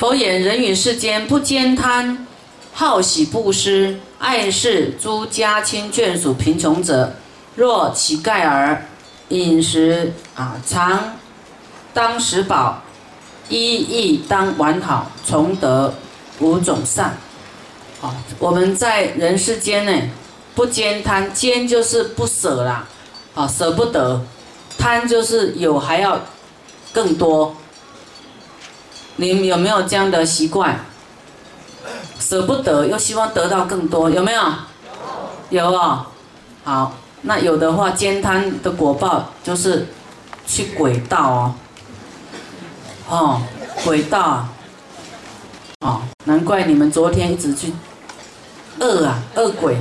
佛言：人与世间不兼贪，好喜布施，爱视诸家亲眷属贫穷者，若乞丐儿，饮食啊常当食饱，衣亦当完好，从得五种善。啊，我们在人世间呢，不兼贪，兼就是不舍啦，啊，舍不得；贪就是有还要更多。你有没有这样的习惯？舍不得又希望得到更多，有没有？有。哦。好，那有的话，兼贪的果报就是去轨道哦。哦，轨道啊。哦，难怪你们昨天一直去饿啊，饿鬼。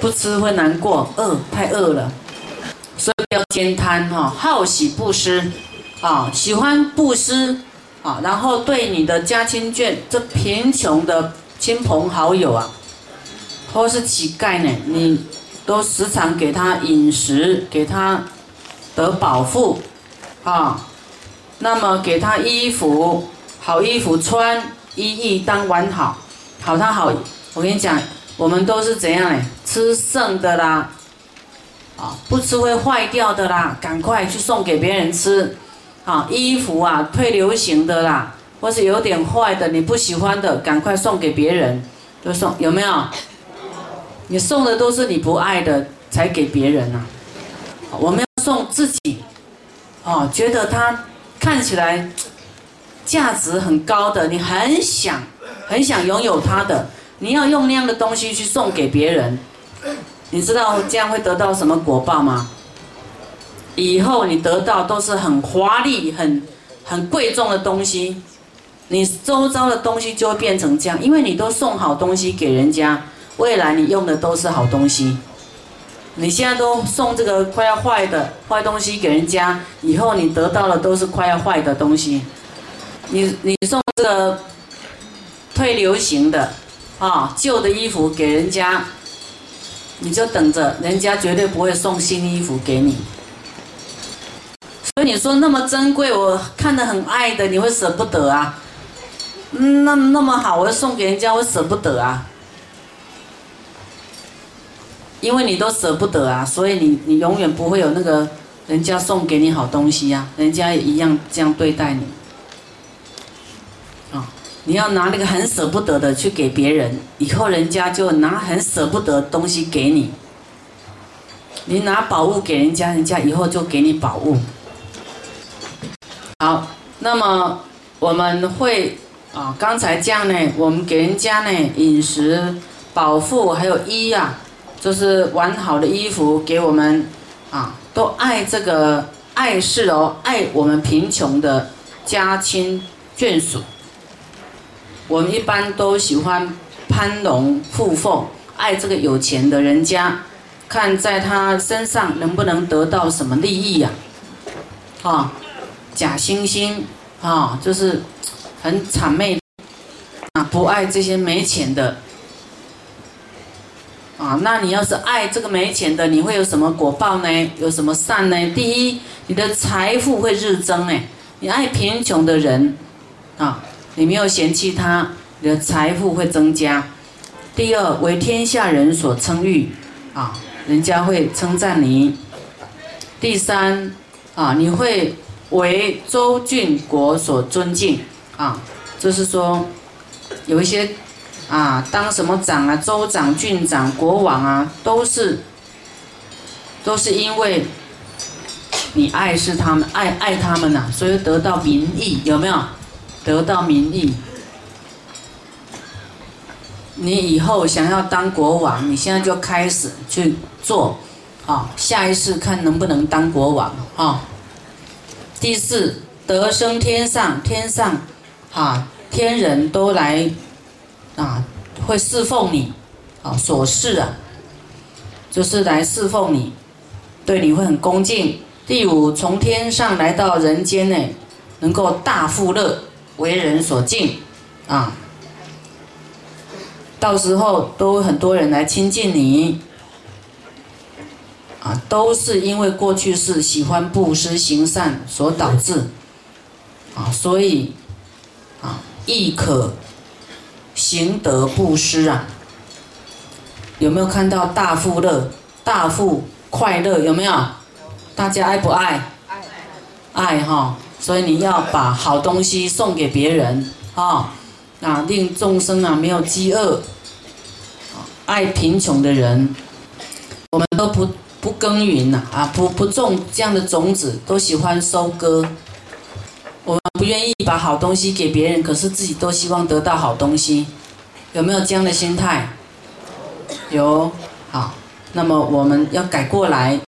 不吃会难过，饿太饿了，所以要兼贪哈，好喜不施。啊，喜欢布施啊，然后对你的家亲眷，这贫穷的亲朋好友啊，或是乞丐呢，你都时常给他饮食，给他得饱腹啊，那么给他衣服，好衣服穿，衣衣当完好，好他好，我跟你讲，我们都是怎样呢？吃剩的啦，啊，不吃会坏掉的啦，赶快去送给别人吃。啊，衣服啊，退流行的啦，或是有点坏的，你不喜欢的，赶快送给别人，就送有没有？你送的都是你不爱的，才给别人呐。我们要送自己，哦，觉得它看起来价值很高的，你很想很想拥有它的，你要用那样的东西去送给别人，你知道这样会得到什么果报吗？以后你得到都是很华丽、很很贵重的东西，你周遭的东西就会变成这样，因为你都送好东西给人家，未来你用的都是好东西。你现在都送这个快要坏的坏东西给人家，以后你得到的都是快要坏的东西。你你送这个退流行的啊旧的衣服给人家，你就等着，人家绝对不会送新衣服给你。所以你说那么珍贵，我看得很爱的，你会舍不得啊？那那么好，我要送给人家，我舍不得啊。因为你都舍不得啊，所以你你永远不会有那个人家送给你好东西呀，人家也一样这样对待你。啊，你要拿那个很舍不得的去给别人，以后人家就拿很舍不得东西给你。你拿宝物给人家，人家以后就给你宝物。好，那么我们会啊，刚才这样呢，我们给人家呢饮食、饱腹，还有衣啊，就是完好的衣服给我们啊，都爱这个爱事哦，爱我们贫穷的家亲眷属。我们一般都喜欢攀龙附凤，爱这个有钱的人家，看在他身上能不能得到什么利益呀？啊。假惺惺啊，就是很谄媚啊，不爱这些没钱的啊。那你要是爱这个没钱的，你会有什么果报呢？有什么善呢？第一，你的财富会日增哎。你爱贫穷的人啊，你没有嫌弃他，你的财富会增加。第二，为天下人所称誉啊，人家会称赞你。第三啊，你会。为周郡国所尊敬啊，就是说，有一些啊，当什么长啊，州长、郡长、国王啊，都是都是因为你爱是他们，爱爱他们呐，所以得到民意，有没有？得到民意。你以后想要当国王，你现在就开始去做，啊，下一次看能不能当国王啊。第四，得升天上，天上，哈，天人都来，啊，会侍奉你，啊，所事啊，就是来侍奉你，对你会很恭敬。第五，从天上来到人间呢，能够大富乐，为人所敬，啊，到时候都很多人来亲近你。啊，都是因为过去是喜欢布施行善所导致。啊，所以啊，亦可行得布施啊。有没有看到大富乐、大富快乐？有没有？大家爱不爱？爱，爱哈。所以你要把好东西送给别人啊，啊，令众生啊没有饥饿。爱贫穷的人，我们都不不耕耘呐，啊，不不种这样的种子，都喜欢收割。我们不愿意把好东西给别人，可是自己都希望得到好东西，有没有这样的心态？有，好，那么我们要改过来。